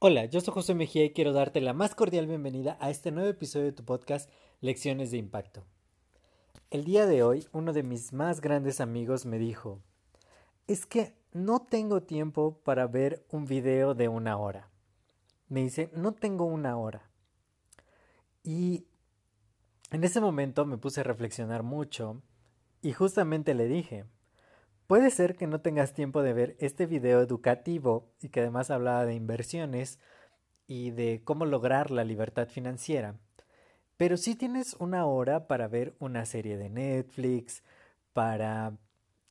Hola, yo soy José Mejía y quiero darte la más cordial bienvenida a este nuevo episodio de tu podcast Lecciones de Impacto. El día de hoy, uno de mis más grandes amigos me dijo, es que no tengo tiempo para ver un video de una hora. Me dice, no tengo una hora. Y en ese momento me puse a reflexionar mucho y justamente le dije, Puede ser que no tengas tiempo de ver este video educativo y que además hablaba de inversiones y de cómo lograr la libertad financiera, pero sí tienes una hora para ver una serie de Netflix, para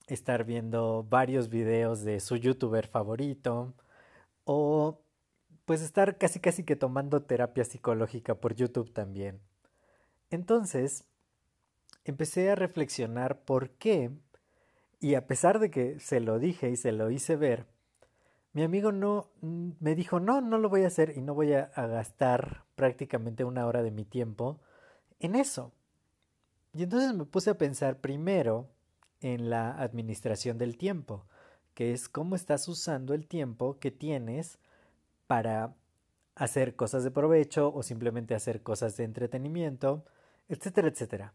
estar viendo varios videos de su youtuber favorito o pues estar casi casi que tomando terapia psicológica por YouTube también. Entonces, empecé a reflexionar por qué y a pesar de que se lo dije y se lo hice ver, mi amigo no me dijo, no, no lo voy a hacer y no voy a, gastar prácticamente una hora de mi tiempo en eso. Y entonces me puse a pensar primero en la administración del tiempo, que es cómo estás usando el tiempo que tienes para hacer cosas de provecho o simplemente hacer cosas de entretenimiento, etcétera, etcétera.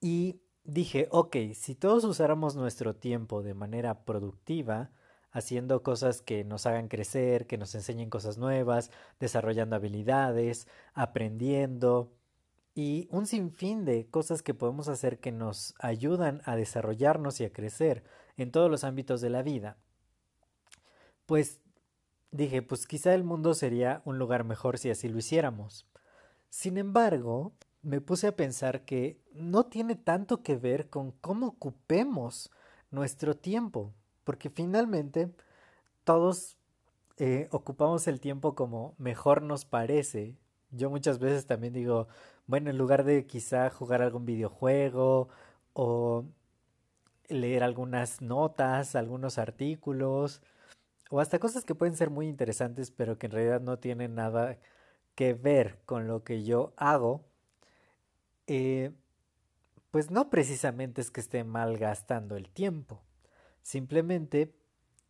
Y dije, ok, si todos usáramos nuestro tiempo de manera productiva, haciendo cosas que nos hagan crecer, que nos enseñen cosas nuevas, desarrollando habilidades, aprendiendo y un sinfín de cosas que podemos hacer que nos ayudan a desarrollarnos y a crecer en todos los ámbitos de la vida. Pues dije, pues quizá el mundo sería un lugar mejor si así lo hiciéramos. Sin embargo, me puse a pensar que no tiene tanto que ver con cómo ocupemos nuestro tiempo, porque finalmente todos eh, ocupamos el tiempo como mejor nos parece. Yo muchas veces también digo, bueno, en lugar de quizá jugar algún videojuego o leer algunas notas, algunos artículos, o hasta cosas que pueden ser muy interesantes, pero que en realidad no tienen nada que ver con lo que yo hago, eh, pues no precisamente es que esté mal gastando el tiempo, simplemente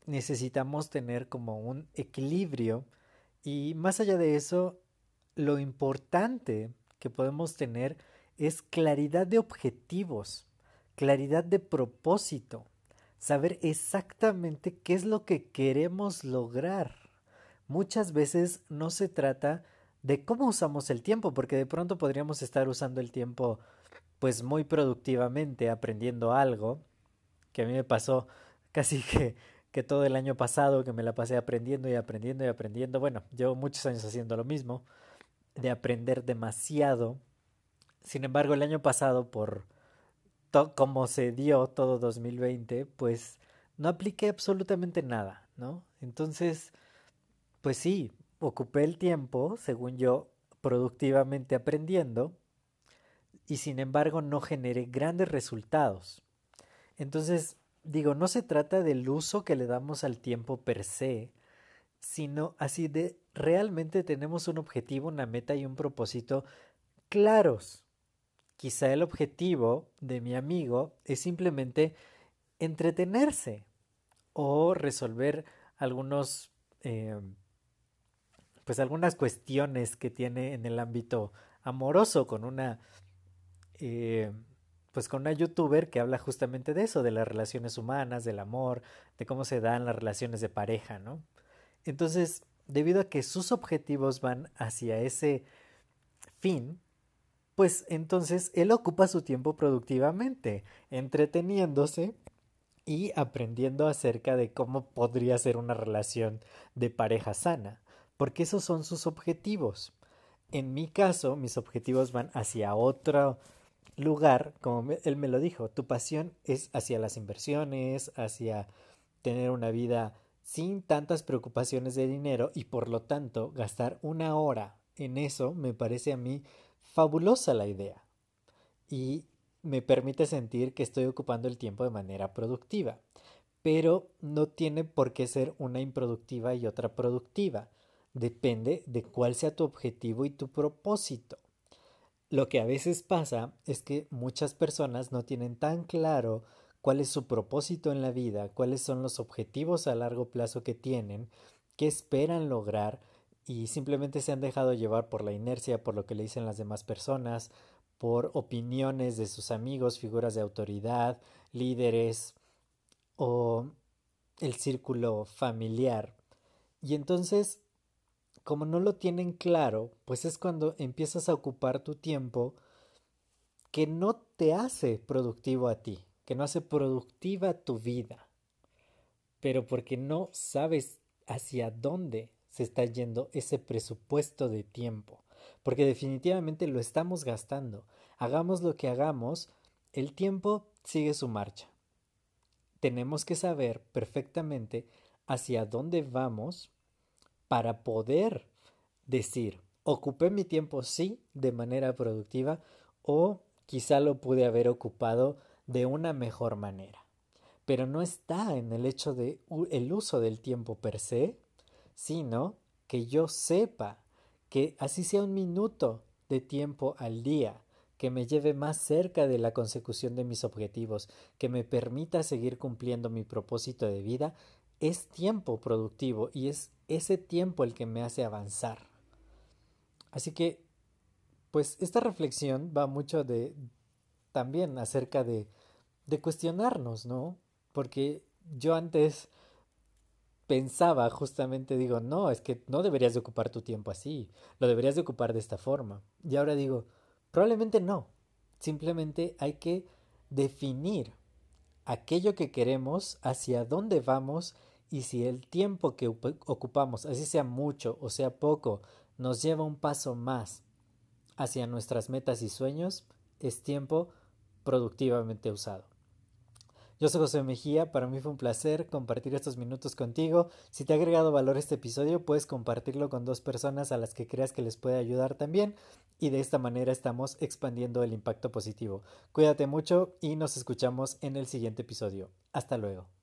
necesitamos tener como un equilibrio y más allá de eso, lo importante que podemos tener es claridad de objetivos, claridad de propósito, saber exactamente qué es lo que queremos lograr. Muchas veces no se trata de cómo usamos el tiempo, porque de pronto podríamos estar usando el tiempo pues muy productivamente aprendiendo algo, que a mí me pasó casi que, que todo el año pasado que me la pasé aprendiendo y aprendiendo y aprendiendo, bueno, llevo muchos años haciendo lo mismo, de aprender demasiado. Sin embargo, el año pasado, por como se dio todo 2020, pues no apliqué absolutamente nada, ¿no? Entonces, pues sí, ocupé el tiempo, según yo, productivamente aprendiendo y sin embargo no generé grandes resultados. Entonces, digo, no se trata del uso que le damos al tiempo per se, sino así de realmente tenemos un objetivo, una meta y un propósito claros. Quizá el objetivo de mi amigo es simplemente entretenerse o resolver algunos eh, pues algunas cuestiones que tiene en el ámbito amoroso con una eh, pues con una youtuber que habla justamente de eso, de las relaciones humanas, del amor, de cómo se dan las relaciones de pareja, ¿no? Entonces, debido a que sus objetivos van hacia ese fin, pues entonces él ocupa su tiempo productivamente, entreteniéndose y aprendiendo acerca de cómo podría ser una relación de pareja sana porque esos son sus objetivos. En mi caso, mis objetivos van hacia otro, lugar, como él me lo dijo, tu pasión es hacia las inversiones, hacia tener una vida sin tantas preocupaciones de dinero y por lo tanto gastar una hora en eso me parece a mí fabulosa la idea y me permite sentir que estoy ocupando el tiempo de manera productiva. Pero no tiene por qué ser una improductiva y otra productiva. Depende de cuál sea tu objetivo y tu propósito. Lo que a veces pasa es que muchas personas no tienen tan claro cuál es su propósito en la vida, cuáles son los objetivos a largo plazo que tienen, qué esperan lograr y simplemente se han dejado llevar por la inercia, por lo que le dicen las demás personas, por opiniones de sus amigos, figuras de autoridad, líderes o el círculo familiar. Y entonces, como no lo tienen claro, pues es cuando empiezas a ocupar tu tiempo que no te hace productivo a ti, que no hace productiva tu vida, pero porque no sabes hacia dónde se está yendo ese presupuesto de tiempo porque definitivamente lo estamos gastando. Hagamos lo que hagamos, el tiempo sigue su marcha. Tenemos que saber perfectamente hacia dónde vamos para poder decir, ocupé mi tiempo sí de manera productiva o quizá lo pude haber ocupado de una mejor manera. Pero no está en el hecho de el uso del tiempo per se, sino que yo sepa que así sea un minuto de tiempo al día, que me lleve más cerca de la consecución de mis objetivos, que me permita seguir cumpliendo mi propósito de vida, es tiempo productivo y es ese tiempo el que me hace avanzar. Así que, pues esta reflexión va mucho de también acerca de, de cuestionarnos, ¿no? Porque yo antes pensaba justamente, digo, no, es que no deberías de ocupar tu tiempo así, lo deberías de ocupar de esta forma. Y ahora digo, probablemente no, simplemente hay que definir aquello que queremos, hacia dónde vamos y si el tiempo que ocupamos, así sea mucho o sea poco, nos lleva un paso más hacia nuestras metas y sueños, es tiempo productivamente usado. Yo soy José Mejía, para mí fue un placer compartir estos minutos contigo. Si te ha agregado valor este episodio, puedes compartirlo con dos personas a las que creas que les puede ayudar también y de esta manera estamos expandiendo el impacto positivo. Cuídate mucho y nos escuchamos en el siguiente episodio. Hasta luego.